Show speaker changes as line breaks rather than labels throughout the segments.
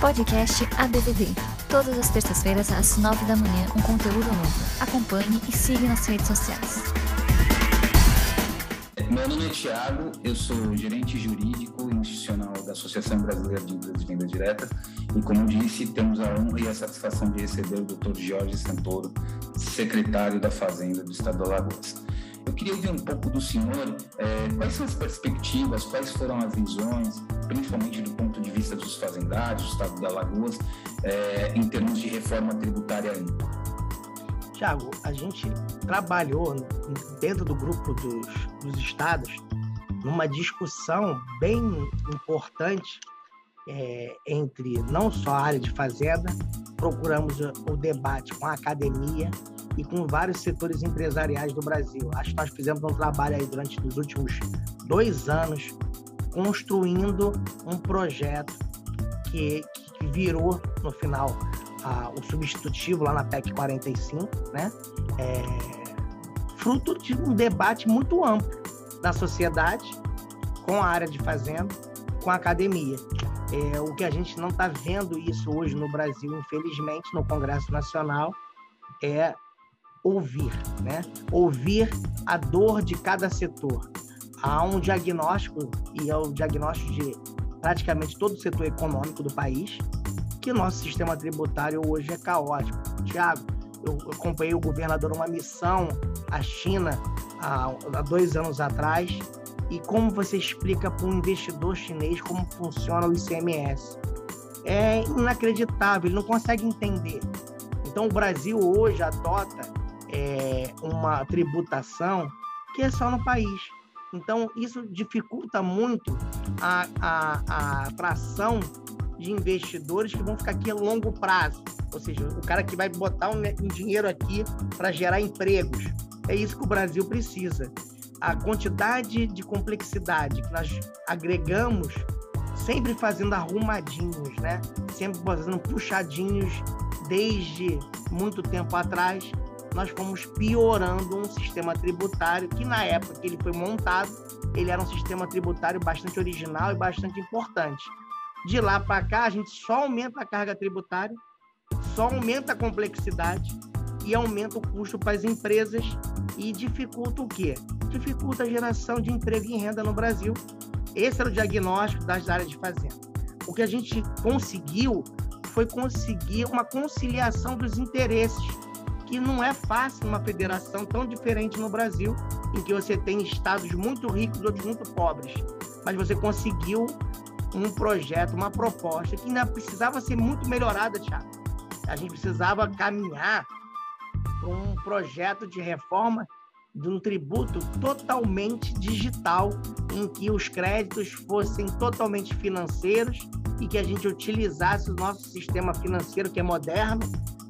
Podcast ABVD. Todas as terças-feiras, às nove da manhã, um conteúdo novo. Acompanhe e siga nas redes sociais.
Meu nome é Thiago, eu sou gerente jurídico institucional da Associação Brasileira de Empresas de Venda Direta e, como disse, temos a honra e a satisfação de receber o Dr. Jorge Santoro, secretário da Fazenda do Estado do Alagoas. Eu queria ouvir um pouco do senhor, é, quais são as perspectivas, quais foram as visões, principalmente do ponto de vista dos fazendários, do Estado da Alagoas, é, em termos de reforma tributária ainda?
Tiago, a gente trabalhou dentro do grupo dos, dos estados numa discussão bem importante é, entre não só a área de fazenda, procuramos o, debate com a academia, e com vários setores empresariais do Brasil. Acho que nós fizemos um trabalho aí durante os últimos dois anos construindo um projeto que, que virou, no final, a, o substitutivo lá na PEC 45, né? É, fruto de um debate muito amplo da sociedade com a área de fazenda, com a academia. É, o que a gente não está vendo isso hoje no Brasil, infelizmente, no Congresso Nacional, é ouvir, né? Ouvir a dor de cada setor. Há um diagnóstico, e é o diagnóstico de praticamente todo o setor econômico do país, que nosso sistema tributário hoje é caótico. Tiago, eu acompanhei o governador uma missão à China há, há dois anos atrás, e como você explica para um investidor chinês como funciona o ICMS? É inacreditável, ele não consegue entender. Então, o Brasil hoje adota é, uma tributação que é só no país. Então, isso dificulta muito a, a, a atração de investidores que vão ficar aqui a longo prazo. Ou seja, o cara que vai botar um, um dinheiro aqui para gerar empregos. É isso que o Brasil precisa. A quantidade de complexidade que nós agregamos, sempre fazendo arrumadinhos, né? Sempre fazendo puxadinhos desde muito tempo atrás, nós fomos piorando um sistema tributário que, na época que ele foi montado, ele era um sistema tributário bastante original e bastante importante. De lá para cá, a gente só aumenta a carga tributária, só aumenta a complexidade e aumenta o custo para as empresas e dificulta o quê? Dificulta a geração de emprego e renda no Brasil. Esse era o diagnóstico das áreas de fazenda. O que a gente conseguiu foi conseguir uma conciliação dos interesses que não é fácil numa federação tão diferente no Brasil, em que você tem estados muito ricos e outros muito pobres. Mas você conseguiu um projeto, uma proposta que ainda precisava ser muito melhorada, Thiago. A gente precisava caminhar um projeto de reforma de um tributo totalmente digital, em que os créditos fossem totalmente financeiros e que a gente utilizasse o nosso sistema financeiro, que é moderno,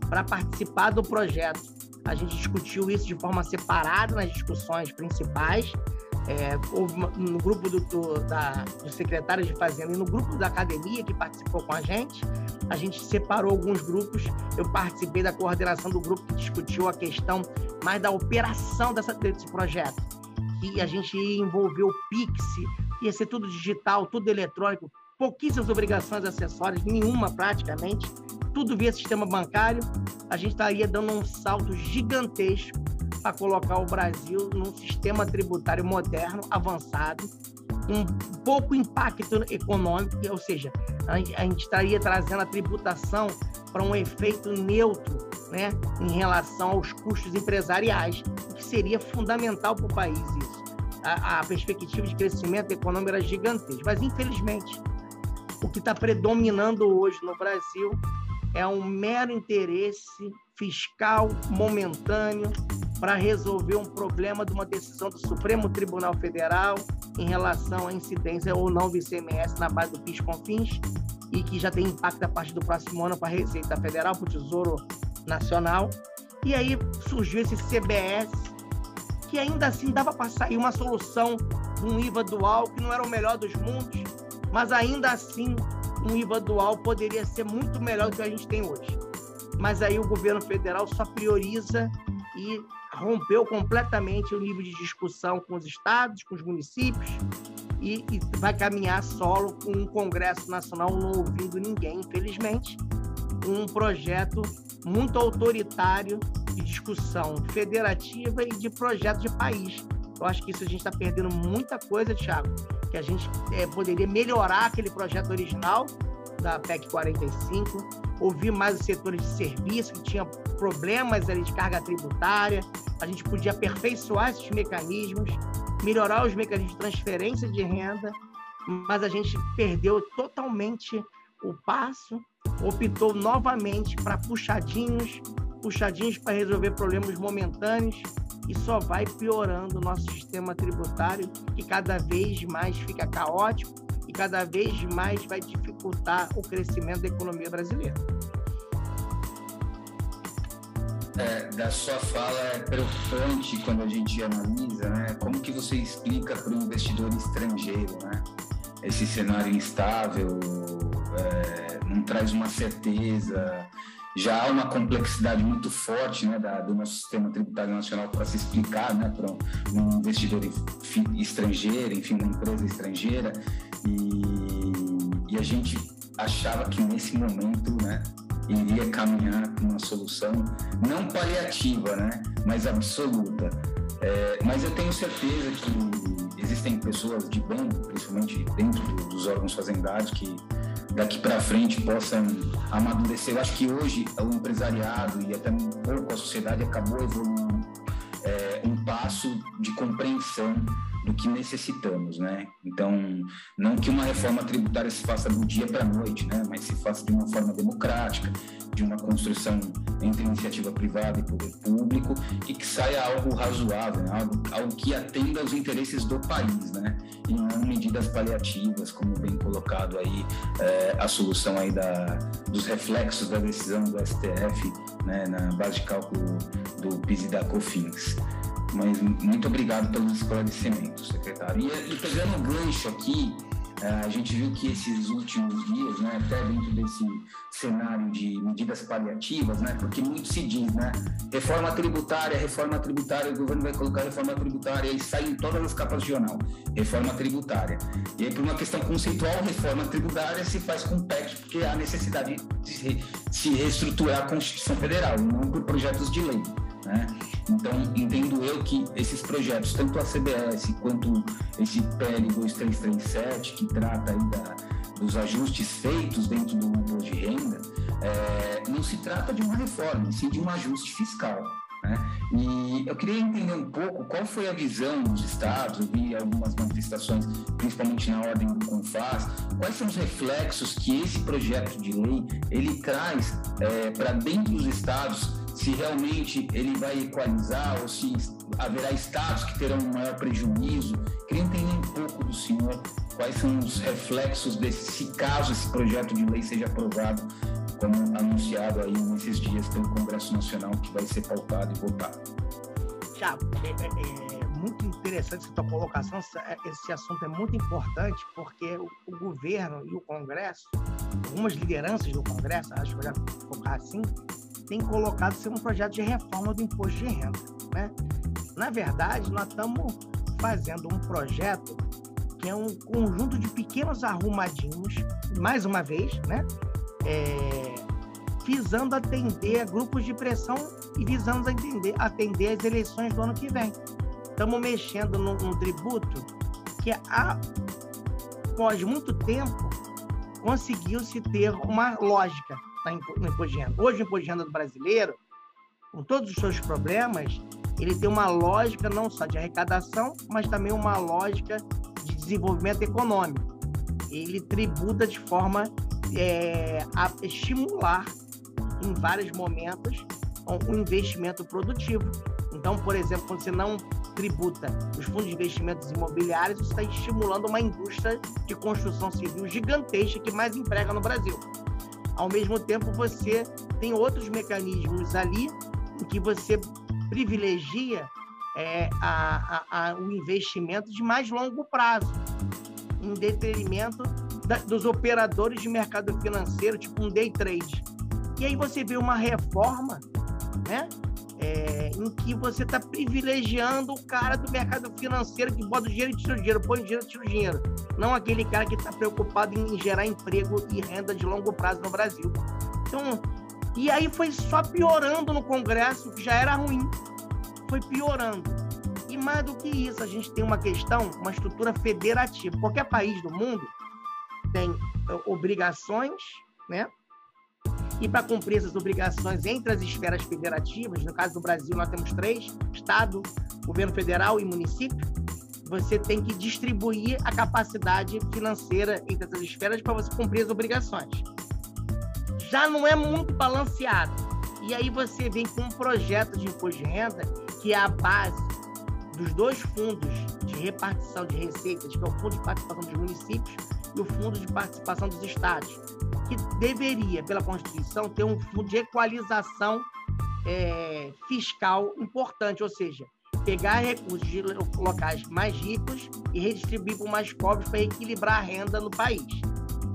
para participar do projeto. A gente discutiu isso de forma separada nas discussões principais. É, no grupo do, do, da, dos secretários de Fazenda e no grupo da academia que participou com a gente, a gente separou alguns grupos. Eu participei da coordenação do grupo que discutiu a questão mais da operação dessa, desse projeto. E a gente envolveu o Pix, ia ser tudo digital, tudo eletrônico, pouquíssimas obrigações acessórias, nenhuma praticamente tudo via sistema bancário, a gente estaria dando um salto gigantesco para colocar o Brasil num sistema tributário moderno, avançado, com pouco impacto econômico, ou seja, a gente estaria trazendo a tributação para um efeito neutro né, em relação aos custos empresariais, o que seria fundamental para o país isso. A, a perspectiva de crescimento econômico era gigantesca, mas infelizmente o que está predominando hoje no Brasil é um mero interesse fiscal momentâneo para resolver um problema de uma decisão do Supremo Tribunal Federal em relação à incidência ou não do ICMS na base do PIS/COFINS e que já tem impacto a partir do próximo ano para a Receita Federal, para o Tesouro Nacional. E aí surgiu esse CBS, que ainda assim dava para sair uma solução um IVA dual, que não era o melhor dos mundos, mas ainda assim um IVA dual poderia ser muito melhor do que a gente tem hoje. Mas aí o governo federal só prioriza e rompeu completamente o nível de discussão com os estados, com os municípios, e, e vai caminhar solo com um Congresso Nacional não ouvindo ninguém, infelizmente, um projeto muito autoritário de discussão federativa e de projeto de país. Eu acho que isso a gente está perdendo muita coisa, Thiago, que a gente é, poderia melhorar aquele projeto original da PEC 45, ouvir mais os setores de serviço que tinham problemas ali de carga tributária, a gente podia aperfeiçoar esses mecanismos, melhorar os mecanismos de transferência de renda, mas a gente perdeu totalmente o passo, optou novamente para puxadinhos, puxadinhos para resolver problemas momentâneos e só vai piorando o nosso sistema tributário, que cada vez mais fica caótico e cada vez mais vai dificultar o crescimento da economia brasileira.
É, da sua fala é preocupante quando a gente analisa, né? Como que você explica para o investidor estrangeiro, né? Esse cenário instável, é, não traz uma certeza, já há uma complexidade muito forte né, da, do nosso sistema tributário nacional para se explicar né, para um investidor estrangeiro, enfim, uma empresa estrangeira, e, e a gente achava que nesse momento né, iria caminhar para uma solução não paliativa, né, mas absoluta. É, mas eu tenho certeza que existem pessoas de bem, principalmente dentro do, dos órgãos fazendários, que daqui para frente possam amadurecer. Eu acho que hoje o empresariado e até um pouco a sociedade acabou evoluindo é, um passo de compreensão do que necessitamos, né? Então, não que uma reforma tributária se faça do dia para a noite, né? Mas se faça de uma forma democrática, de uma construção entre iniciativa privada e poder público e que saia algo razoável, né? algo, algo que atenda aos interesses do país, né? E não medidas paliativas, como bem colocado aí é, a solução aí da, dos reflexos da decisão do STF, né? Na base de cálculo do PIS e da COFINS. Mas muito obrigado pelos esclarecimentos, secretário. E, e pegando o gancho aqui, é, a gente viu que esses últimos dias, né, até dentro desse cenário de medidas paliativas, né, porque muito se diz, né, reforma tributária, reforma tributária, o governo vai colocar reforma tributária, e sai em todas as capas de jornal, reforma tributária. E aí, por uma questão conceitual, reforma tributária se faz com PEC, porque há necessidade de se reestruturar a Constituição Federal, não por projetos de lei. Né? Então, entendo eu que esses projetos, tanto a CBS quanto esse PL 2337, que trata aí da, dos ajustes feitos dentro do imposto de renda, é, não se trata de uma reforma, sim de um ajuste fiscal. Né? E eu queria entender um pouco qual foi a visão dos estados, eu vi algumas manifestações, principalmente na ordem do CONFAS, quais são os reflexos que esse projeto de lei ele traz é, para dentro dos estados se realmente ele vai equalizar ou se haverá estados que terão um maior prejuízo. Queria entender um pouco do senhor quais são os reflexos desse, se caso esse projeto de lei seja aprovado, como anunciado aí nesses dias pelo Congresso Nacional, que vai ser pautado e votado.
Tiago, é, é, é, muito interessante essa tua colocação. Esse assunto é muito importante porque o, o governo e o Congresso, algumas lideranças do Congresso, acho que eu já colocar assim, tem colocado ser um projeto de reforma do imposto de renda. Né? Na verdade, nós estamos fazendo um projeto que é um conjunto de pequenos arrumadinhos, mais uma vez, né? É, visando atender a grupos de pressão e visando atender, atender as eleições do ano que vem. Estamos mexendo num, num tributo que, após muito tempo, conseguiu-se ter uma lógica no imposto de renda. Hoje, o imposto de renda do brasileiro, com todos os seus problemas, ele tem uma lógica não só de arrecadação, mas também uma lógica de desenvolvimento econômico. Ele tributa de forma é, a estimular, em vários momentos, o investimento produtivo. Então, por exemplo, quando você não tributa os fundos de investimentos imobiliários, você está estimulando uma indústria de construção civil gigantesca que mais emprega no Brasil. Ao mesmo tempo, você tem outros mecanismos ali em que você privilegia é, a, a, a, o investimento de mais longo prazo, em detrimento da, dos operadores de mercado financeiro, tipo um day trade. E aí você vê uma reforma, né? É, em que você está privilegiando o cara do mercado financeiro que bota o dinheiro e tira o dinheiro, põe o dinheiro e tira o dinheiro. Não aquele cara que está preocupado em gerar emprego e renda de longo prazo no Brasil. Então, e aí foi só piorando no Congresso, que já era ruim, foi piorando. E mais do que isso, a gente tem uma questão, uma estrutura federativa. Qualquer país do mundo tem eh, obrigações, né? E para cumprir essas obrigações entre as esferas federativas, no caso do Brasil, nós temos três: Estado, governo federal e município. Você tem que distribuir a capacidade financeira entre essas esferas para você cumprir as obrigações. Já não é muito balanceado. E aí você vem com um projeto de imposto de renda que é a base dos dois fundos de repartição de receitas, que é o Fundo de Participação dos Municípios e o Fundo de Participação dos Estados que deveria, pela Constituição, ter um fundo de equalização é, fiscal importante, ou seja, pegar recursos de locais mais ricos e redistribuir para mais pobres para equilibrar a renda no país.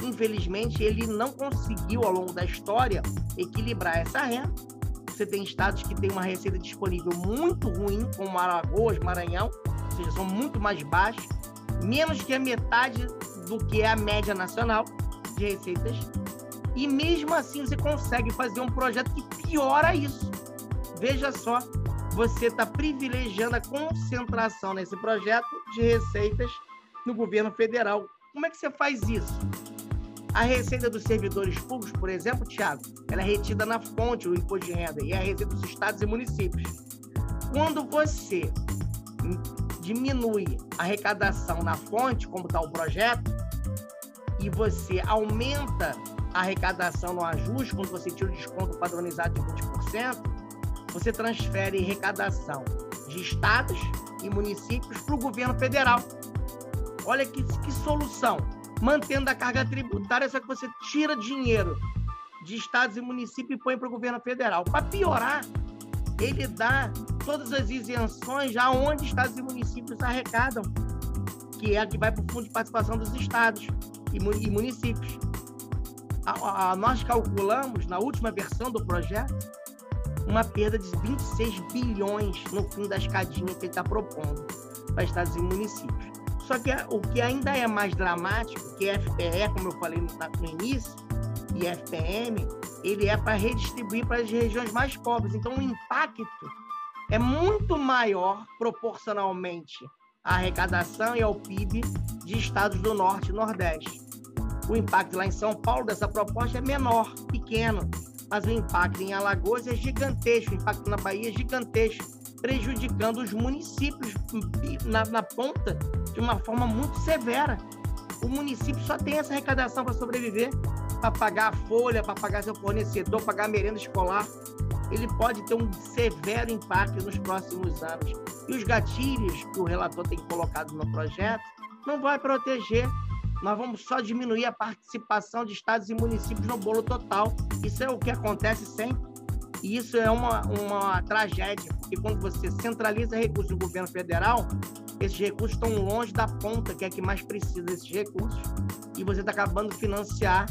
Infelizmente, ele não conseguiu, ao longo da história, equilibrar essa renda. Você tem estados que têm uma receita disponível muito ruim, como Alagoas, Maranhão, ou seja, são muito mais baixos, menos que a metade do que é a média nacional de receitas e mesmo assim você consegue fazer um projeto que piora isso. Veja só, você está privilegiando a concentração nesse projeto de receitas no governo federal. Como é que você faz isso? A receita dos servidores públicos, por exemplo, Tiago, ela é retida na fonte do imposto de renda e é a receita dos estados e municípios. Quando você diminui a arrecadação na fonte, como está o projeto, e você aumenta a arrecadação no ajuste, quando você tira o desconto padronizado de 20%, você transfere arrecadação de estados e municípios para o governo federal. Olha que, que solução. Mantendo a carga tributária, só que você tira dinheiro de estados e municípios e põe para o governo federal. Para piorar, ele dá todas as isenções já onde estados e municípios arrecadam, que é a que vai para o Fundo de Participação dos Estados e municípios a, a, nós calculamos, na última versão do projeto, uma perda de 26 bilhões no fim da escadinha que ele está propondo para estados e municípios. Só que o que ainda é mais dramático, que é FPE, como eu falei no, no início, e FPM, ele é para redistribuir para as regiões mais pobres. Então, o impacto é muito maior proporcionalmente à arrecadação e ao PIB de estados do Norte e Nordeste. O impacto lá em São Paulo dessa proposta é menor, pequeno, mas o impacto em Alagoas é gigantesco, o impacto na Bahia é gigantesco, prejudicando os municípios na, na ponta de uma forma muito severa. O município só tem essa arrecadação para sobreviver, para pagar a folha, para pagar seu fornecedor, pagar a merenda escolar. Ele pode ter um severo impacto nos próximos anos. E os gatilhos que o relator tem colocado no projeto não vai proteger nós vamos só diminuir a participação de estados e municípios no bolo total. Isso é o que acontece sempre. E isso é uma, uma tragédia, porque quando você centraliza recursos do governo federal, esses recursos estão longe da ponta, que é que mais precisa desses recursos, e você está acabando de financiar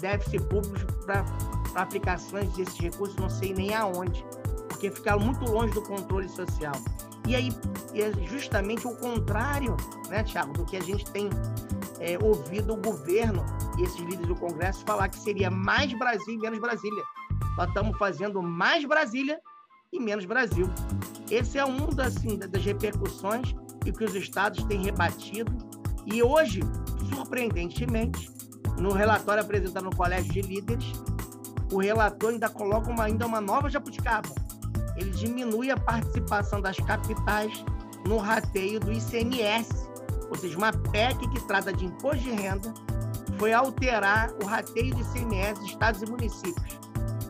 déficit público para aplicações desses recursos, não sei nem aonde, porque ficar muito longe do controle social. E aí é justamente o contrário, né, Tiago, do que a gente tem é, ouvido o governo e esses líderes do Congresso falar que seria mais Brasil e menos Brasília. Nós estamos fazendo mais Brasília e menos Brasil. Esse é um das, assim, das repercussões e que os estados têm rebatido. E hoje, surpreendentemente, no relatório apresentado no Colégio de Líderes, o relator ainda coloca uma, ainda uma nova jabuticaba. Ele diminui a participação das capitais no rateio do ICMS ou seja, uma PEC que trata de imposto de renda, foi alterar o rateio de ICMS de estados e municípios.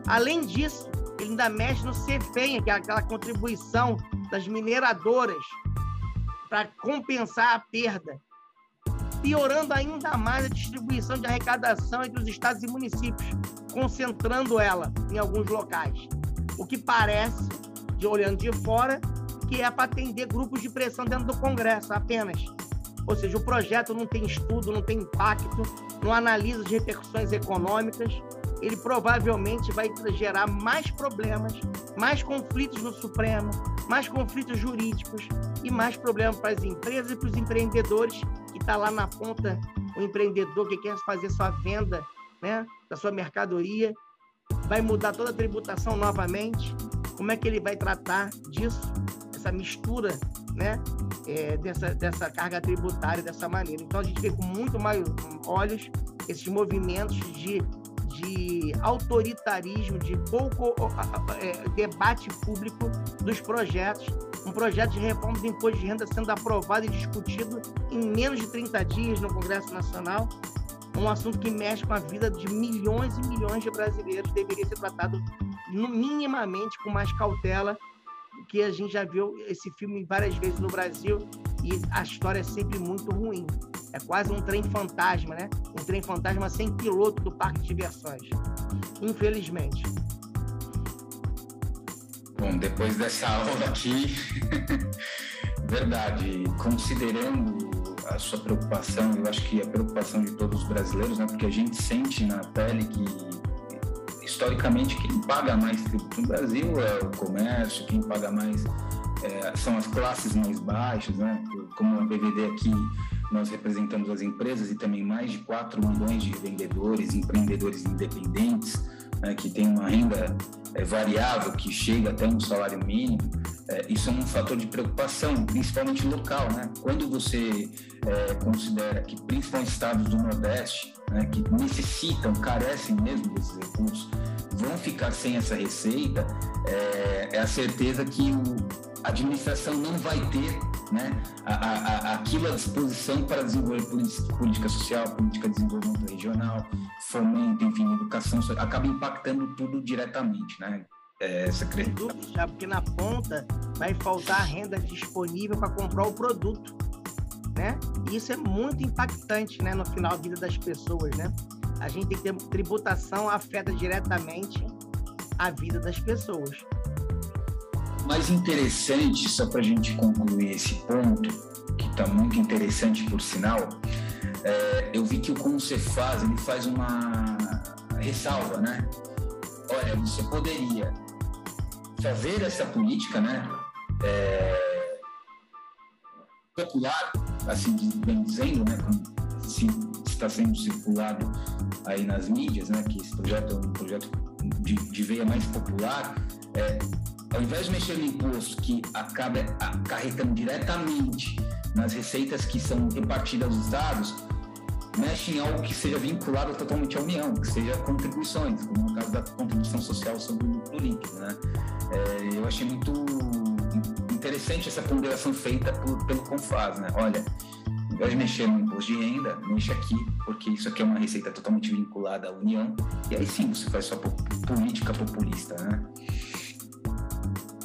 Além disso, ele ainda mexe no CFEM, que é aquela contribuição das mineradoras para compensar a perda, piorando ainda mais a distribuição de arrecadação entre os estados e municípios, concentrando ela em alguns locais. O que parece, de olhando de fora, que é para atender grupos de pressão dentro do Congresso apenas. Ou seja, o projeto não tem estudo, não tem impacto, não analisa as repercussões econômicas. ele provavelmente vai gerar mais problemas, mais conflitos no Supremo, mais conflitos jurídicos e mais problemas para as empresas e para os empreendedores que está lá na ponta, o empreendedor que quer fazer sua venda né, da sua mercadoria, vai mudar toda a tributação novamente. Como é que ele vai tratar disso, essa mistura né, é, dessa, dessa carga tributária dessa maneira? Então a gente vê com muito mais olhos esses movimentos de de autoritarismo, de pouco é, debate público dos projetos. Um projeto de reforma do imposto de renda sendo aprovado e discutido em menos de 30 dias no Congresso Nacional. Um assunto que mexe com a vida de milhões e milhões de brasileiros. Deveria ser tratado minimamente com mais cautela, que a gente já viu esse filme várias vezes no Brasil e a história é sempre muito ruim. É quase um trem fantasma, né? Um trem fantasma sem piloto do parque de diversões. Infelizmente.
Bom, depois dessa aula aqui, verdade, considerando a sua preocupação, eu acho que a preocupação de todos os brasileiros, né? Porque a gente sente na pele que historicamente quem paga mais tributo no Brasil é o comércio, quem paga mais é, são as classes mais baixas, né? Como a BVD aqui nós representamos as empresas e também mais de 4 milhões de vendedores, empreendedores independentes, né, que têm uma renda é, variável que chega até um salário mínimo. É, isso é um fator de preocupação, principalmente local. Né? Quando você é, considera que principalmente estados do Nordeste, né, que necessitam, carecem mesmo desses recursos, vão ficar sem essa receita, é, é a certeza que o a administração não vai ter né, a, a, aquilo à disposição para desenvolver política social, política de desenvolvimento regional, fomento, enfim, educação, acaba impactando tudo diretamente, né?
É, secretário. Já porque na ponta vai faltar renda disponível para comprar o produto, né? E isso é muito impactante, né, no final da vida das pessoas, né? A gente tem que ter tributação afeta diretamente a vida das pessoas
mais interessante, só para a gente concluir esse ponto, que está muito interessante por sinal, é, eu vi que o Concefaz ele faz uma ressalva, né? Olha, você poderia fazer essa política, né? É, popular, assim bem dizendo, né? Se está sendo circulado aí nas mídias, né? Que esse projeto é um projeto de, de veia mais popular. É, ao invés de mexer no imposto que acaba acarretando diretamente nas receitas que são repartidas aos estados, mexe em algo que seja vinculado totalmente à União, que seja contribuições, como no caso da contribuição social sobre o líquido. Né? É, eu achei muito interessante essa ponderação feita por, pelo Confaz. Né? Olha, ao invés de mexer no imposto de renda, mexe aqui, porque isso aqui é uma receita totalmente vinculada à União, e aí sim você faz sua política populista. Né?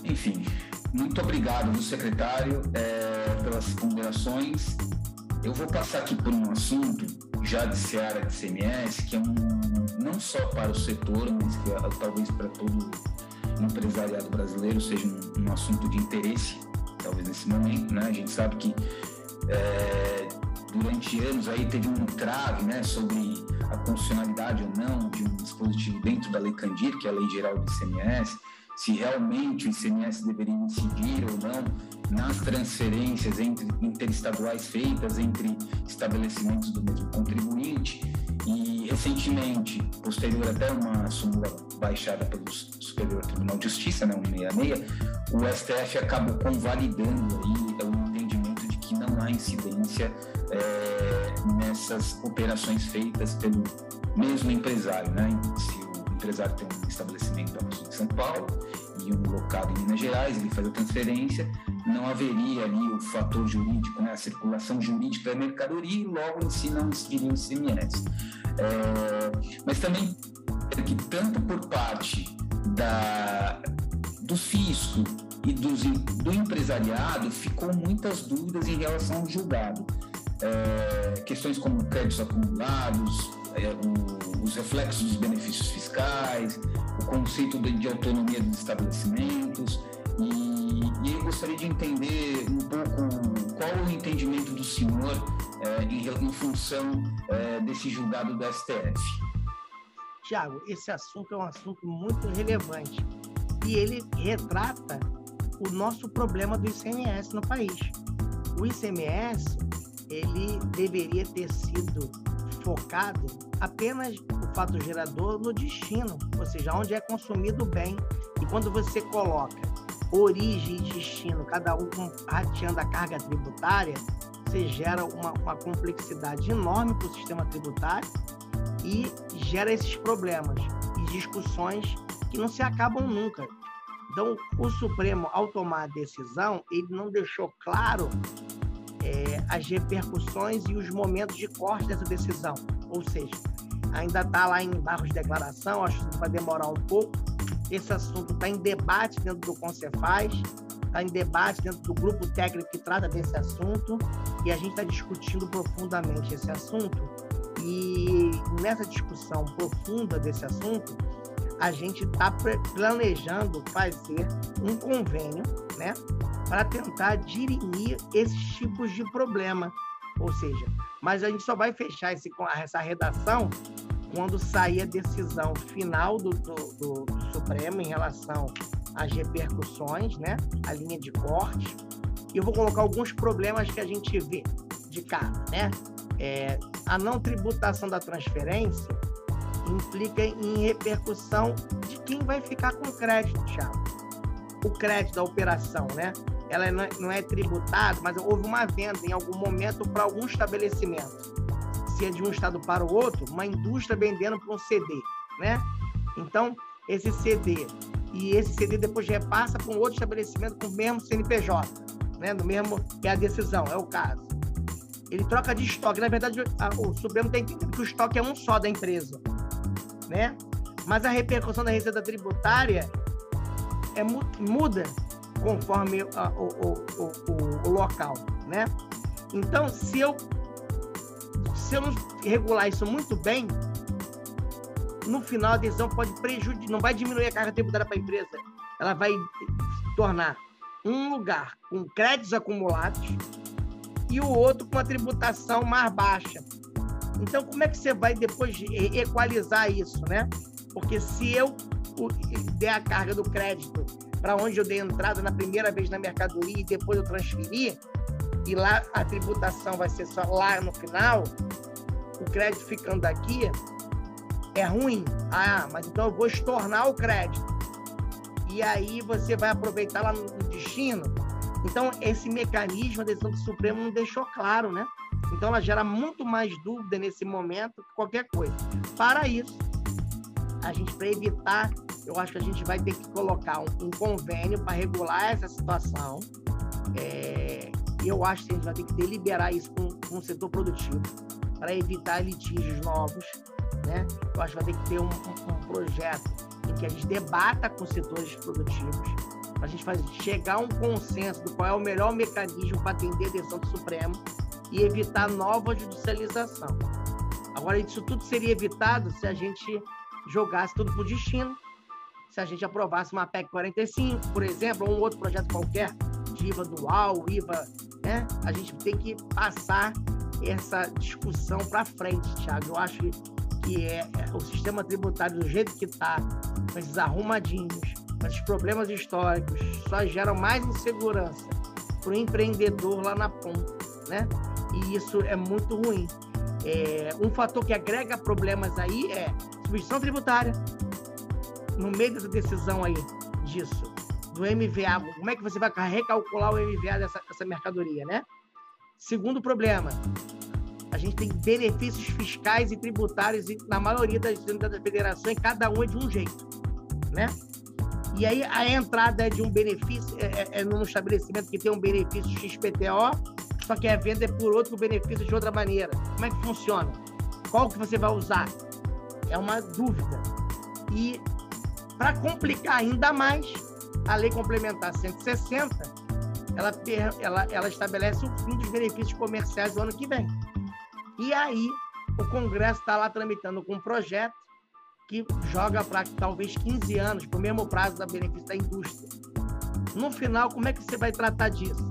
Enfim, muito obrigado, secretário, é, pelas ponderações. Eu vou passar aqui por um assunto já de seara de CMS, que é um não só para o setor, mas que é, talvez para todo o empresariado brasileiro seja um, um, assunto de interesse, talvez nesse momento, né? A gente sabe que é, durante anos aí teve um trave, né, sobre a constitucionalidade ou não de um dispositivo dentro da Lei Candir, que é a Lei Geral do ICMS, se realmente o ICMS deveria incidir ou não nas transferências entre interestaduais feitas entre estabelecimentos do mesmo contribuinte. E recentemente, posterior até uma súmula baixada pelo Superior Tribunal de Justiça, né, 166, o STF acabou convalidando aí o entendimento há incidência é, nessas operações feitas pelo mesmo empresário, né? Se empresário tem um estabelecimento aqui em São Paulo e um locado em Minas Gerais, ele faz a transferência, não haveria ali o fator jurídico, né, a circulação jurídica da mercadoria e logo em si não incidiria o ICMS. É, mas também é que tanto por parte da, do fisco e dos, do empresariado ficou muitas dúvidas em relação ao julgado. É, questões como créditos acumulados, é, o, os reflexos dos benefícios fiscais, o conceito de, de autonomia dos estabelecimentos. E, e, eu gostaria de entender um pouco qual o entendimento do senhor é, em, em, função é, desse julgado do STF.
Tiago, esse assunto é um assunto muito relevante e ele retrata o nosso problema do ICMS no país. O ICMS ele deveria ter sido focado apenas o fato gerador no destino, ou seja, onde é consumido o bem. E quando você coloca origem e destino, cada um rateando a carga tributária, você gera uma, uma complexidade enorme para o sistema tributário e gera esses problemas e discussões que não se acabam nunca. Então, o Supremo, ao tomar a decisão, ele não deixou claro é, as repercussões e os momentos de corte dessa decisão. Ou seja, ainda está lá em barros de declaração, acho que vai demorar um pouco. Esse assunto está em debate dentro do Concefaz, está em debate dentro do grupo técnico que trata desse assunto, e a gente está discutindo profundamente esse assunto. E nessa discussão profunda desse assunto, a gente está planejando fazer um convênio, né, para tentar dirimir esses tipos de problema. Ou seja, mas a gente só vai fechar esse, essa redação quando sair a decisão final do, do, do, Supremo em relação às repercussões, né, a linha de corte. E eu vou colocar alguns problemas que a gente vê de cara, né? É, a não tributação da transferência implica em repercussão de quem vai ficar com o crédito, Thiago. O crédito da operação, né? Ela não é, é tributada, mas houve uma venda em algum momento para algum estabelecimento. Se é de um estado para o outro, uma indústria vendendo para um CD, né? Então, esse CD e esse CD depois repassa para um outro estabelecimento com o mesmo CNPJ, né? No mesmo é a decisão, é o caso. Ele troca de estoque. Na verdade, o Supremo tem que entender que o estoque é um só da empresa né? Mas a repercussão da receita tributária é, muda conforme a, o, o, o, o, local, né? Então, se eu, se eu não regular isso muito bem, no final a decisão pode prejudicar, não vai diminuir a carga tributária para a empresa, ela vai tornar um lugar com créditos acumulados e o outro com a tributação mais baixa. Então, como é que você vai depois equalizar isso, né? Porque se eu der a carga do crédito para onde eu dei entrada na primeira vez na mercadoria e depois eu transferi, e lá a tributação vai ser só lá no final, o crédito ficando aqui é ruim. Ah, mas então eu vou estornar o crédito. E aí você vai aproveitar lá no destino. Então, esse mecanismo a decisão do Supremo não deixou claro, né? Então, ela gera muito mais dúvida nesse momento que qualquer coisa. Para isso, a gente, para evitar, eu acho que a gente vai ter que colocar um, um convênio para regular essa situação. É, eu acho que a gente vai ter que deliberar isso com, com o setor produtivo para evitar litígios novos. Né? Eu acho que vai ter que ter um, um, um projeto em que a gente debata com os setores produtivos, para a gente fazer, chegar a um consenso do qual é o melhor mecanismo para atender a decisão do Supremo e evitar nova judicialização. Agora, isso tudo seria evitado se a gente jogasse tudo para o destino, se a gente aprovasse uma PEC 45, por exemplo, ou um outro projeto qualquer, de IVA dual, IVA, né? A gente tem que passar essa discussão para frente, Thiago. Eu acho que é, é, o sistema tributário do jeito que está, com esses arrumadinhos, com esses problemas históricos, só geram mais insegurança para o empreendedor lá na ponta, né? e isso é muito ruim. É, um fator que agrega problemas aí é substituição tributária. No meio dessa decisão aí disso, do MVA, como é que você vai recalcular o MVA dessa, dessa mercadoria, né? Segundo problema, a gente tem benefícios fiscais e tributários na maioria das unidades da federação, e cada um é de um jeito, né? E aí a entrada de um benefício, é, é, é num estabelecimento que tem um benefício XPTO, só que a venda é por outro benefício de outra maneira. Como é que funciona? Qual que você vai usar? É uma dúvida. E para complicar ainda mais, a lei complementar 160, ela, ela, ela estabelece o fim dos benefícios comerciais do ano que vem. E aí, o Congresso está lá tramitando com um projeto que joga para talvez 15 anos, para o mesmo prazo da benefício da indústria. No final, como é que você vai tratar disso?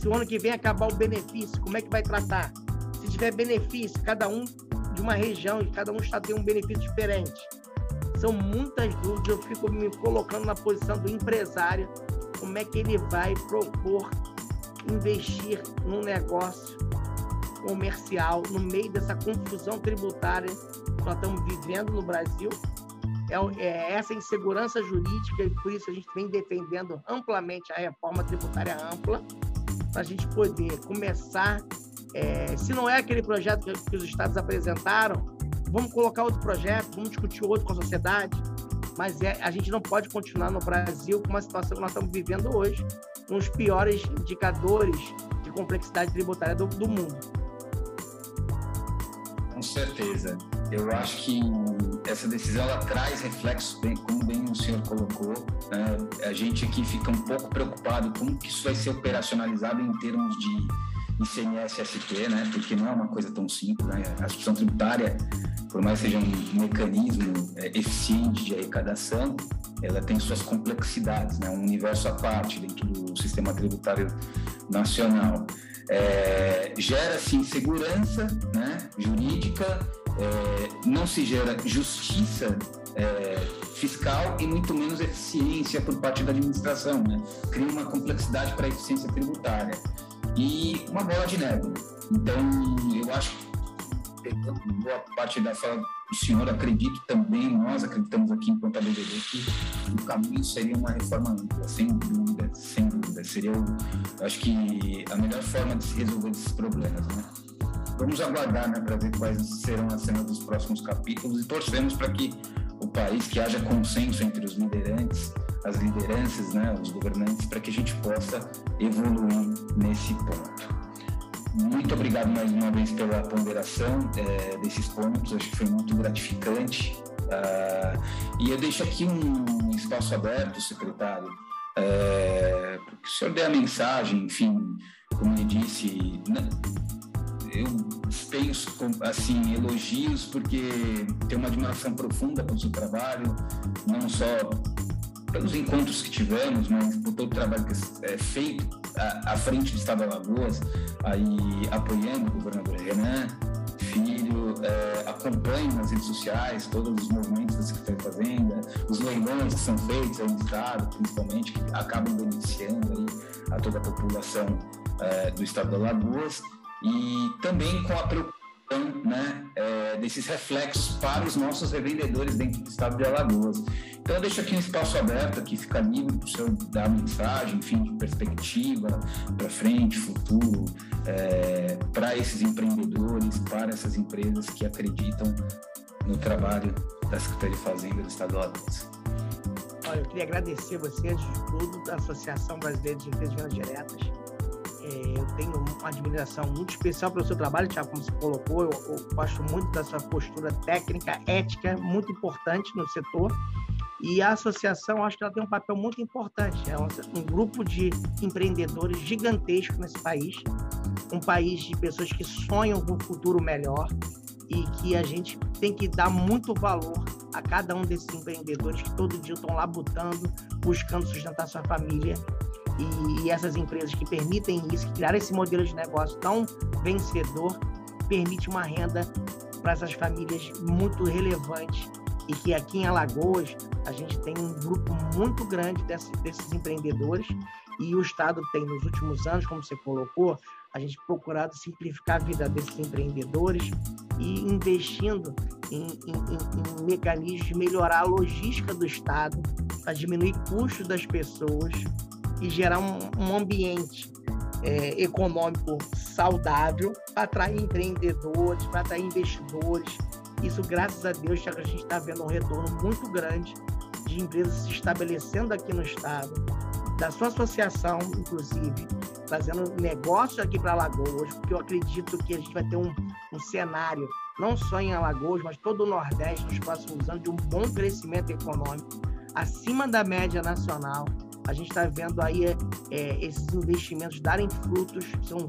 Se o ano que vem acabar o benefício, como é que vai tratar? Se tiver benefício, cada um de uma região, cada um estado tem um benefício diferente. São muitas dúvidas, eu fico me colocando na posição do empresário, como é que ele vai propor investir num negócio comercial no meio dessa confusão tributária que nós estamos vivendo no Brasil. É, é essa insegurança jurídica e por isso a gente vem defendendo amplamente a reforma tributária ampla, para a gente poder começar. É, se não é aquele projeto que, que os estados apresentaram, vamos colocar outro projeto, vamos discutir outro com a sociedade, mas é, a gente não pode continuar no Brasil com uma situação que nós estamos vivendo hoje, com os piores indicadores de complexidade tributária do, do mundo.
Com certeza. Eu acho que essa decisão ela traz reflexos, bem, como bem o senhor colocou. Né? A gente aqui fica um pouco preocupado como que isso vai ser operacionalizado em termos de ICMS-ST, né? porque não é uma coisa tão simples. Né? A instituição tributária, por mais que seja um mecanismo é, eficiente de arrecadação, ela tem suas complexidades, né? um universo à parte dentro do sistema tributário nacional é, gera-se insegurança né, jurídica, é, não se gera justiça é, fiscal e muito menos eficiência por parte da administração. Né? Cria uma complexidade para a eficiência tributária e uma bola de neve. Então, eu acho que boa parte da fala do senhor, acredito também, nós acreditamos aqui enquanto a BBB, que o caminho seria uma reforma ampla, sem dúvida, sem dúvida. Seria, o, acho que, a melhor forma de se resolver esses problemas, né? Vamos aguardar, né, para ver quais serão as cenas dos próximos capítulos e torcemos para que o país, que haja consenso entre os liderantes, as lideranças, né, os governantes, para que a gente possa evoluir nesse ponto. Muito obrigado mais uma vez pela ponderação é, desses pontos, acho que foi muito gratificante. Uh, e eu deixo aqui um espaço aberto, secretário, é, para que o senhor dê a mensagem, enfim, como ele disse, né, eu penso assim elogios porque tenho uma admiração profunda pelo seu trabalho, não só pelos encontros que tivemos, mas por todo o trabalho que é feito à, frente do Estado de Alagoas, aí apoiando o governador Renan Filho, é, acompanho nas redes sociais todos os movimentos da Secretaria de Fazenda, os leilões que são feitos aí no Estado, principalmente, que acabam beneficiando aí a toda a população é, do Estado de Alagoas, e também com a preocupação né, é, desses reflexos para os nossos revendedores dentro do estado de Alagoas. Então eu deixo aqui um espaço aberto, aqui fica livre para o senhor dar mensagem, enfim, de perspectiva para frente, futuro, é, para esses empreendedores, para essas empresas que acreditam no trabalho da Secretaria de Fazenda do Estado de Alagoas.
Olha, eu queria agradecer você, antes de tudo, da Associação Brasileira de Empresas Diretas, eu tenho uma admiração muito especial pelo seu trabalho, Tiago, como você colocou. Eu, eu gosto muito da sua postura técnica, ética, muito importante no setor. E a associação, acho que ela tem um papel muito importante. É um grupo de empreendedores gigantesco nesse país, um país de pessoas que sonham com um futuro melhor e que a gente tem que dar muito valor a cada um desses empreendedores que todo dia estão lá botando, buscando sustentar sua família e, essas empresas que permitem isso, que criaram esse modelo de negócio tão vencedor, permite uma renda para essas famílias muito relevante e que aqui em Alagoas a gente tem um grupo muito grande desses, desses empreendedores e o Estado tem nos últimos anos, como você colocou, a gente procurado simplificar a vida desses empreendedores e investindo em, em, em, em mecanismos de melhorar a logística do Estado, para diminuir custos das pessoas, e gerar um, um ambiente é, econômico saudável para atrair empreendedores, para atrair investidores. Isso, graças a Deus, a gente está vendo um retorno muito grande de empresas se estabelecendo aqui no estado, da sua associação, inclusive, fazendo negócio aqui para Alagoas, porque eu acredito que a gente vai ter um, um cenário, não só em Alagoas, mas todo o Nordeste nos próximos anos, de um bom crescimento econômico, acima da média nacional a gente está vendo aí é, é, esses investimentos darem frutos, são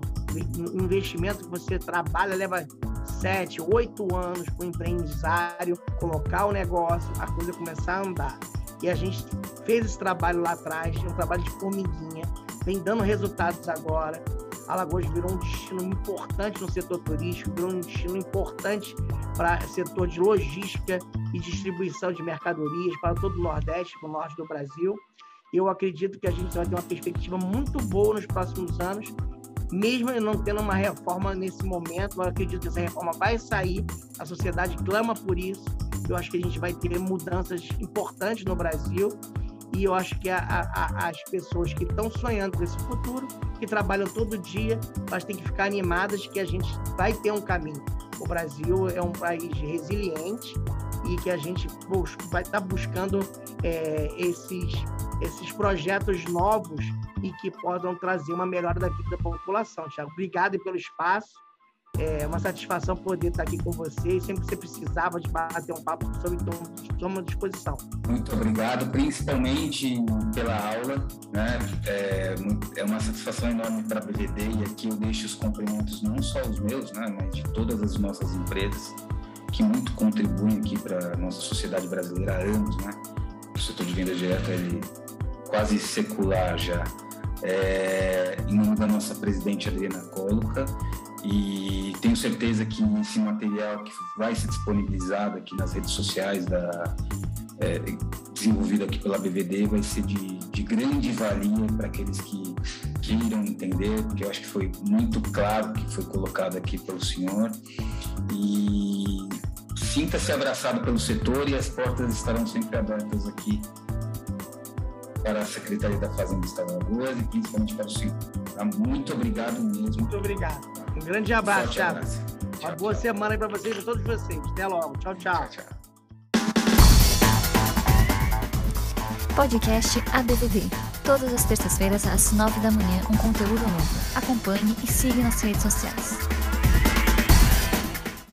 investimentos que você trabalha, leva sete, oito anos para o empresário colocar o negócio, a coisa começar a andar. E a gente fez esse trabalho lá atrás, um trabalho de formiguinha, vem dando resultados agora. Alagoas virou um destino importante no setor turístico, virou um destino importante para setor de logística e distribuição de mercadorias para todo o Nordeste, para o Norte do Brasil. Eu acredito que a gente vai ter uma perspectiva muito boa nos próximos anos, mesmo não tendo uma reforma nesse momento. Eu acredito que essa reforma vai sair, a sociedade clama por isso. Eu acho que a gente vai ter mudanças importantes no Brasil e eu acho que a, a, as pessoas que estão sonhando com esse futuro, que trabalham todo dia, elas têm que ficar animadas que a gente vai ter um caminho. O Brasil é um país resiliente e que a gente vai estar tá buscando é, esses, esses projetos novos e que possam trazer uma melhora da vida da população. Tiago, obrigado pelo espaço. É uma satisfação poder estar aqui com você. Sempre que você precisava de bater um papo sobre, então, estamos à disposição.
Muito obrigado, principalmente pela aula. Né? É, é uma satisfação enorme para a BVD e aqui eu deixo os cumprimentos não só os meus, né, mas de todas as nossas empresas que muito contribuem aqui para a nossa sociedade brasileira há anos. Né? O setor de venda direta ele quase secular já. É, em nome da nossa presidente Adriana Cóluca e tenho certeza que esse material que vai ser disponibilizado aqui nas redes sociais da é, desenvolvido aqui pela BVD vai ser de, de grande valia para aqueles que queiram entender, porque eu acho que foi muito claro que foi colocado aqui pelo senhor e sinta-se abraçado pelo setor e as portas estarão sempre abertas aqui para a Secretaria da Fazenda do Estado de Alagoas e principalmente para o senhor. Tá? Muito obrigado mesmo.
Muito obrigado. Um grande abraço, Thiago. Uma boa tchau. semana aí para vocês e todos vocês. Até logo. Tchau, tchau. tchau, tchau.
Podcast ADVD. Todas as terças-feiras, às nove da manhã, um conteúdo novo. Acompanhe e siga nas redes sociais.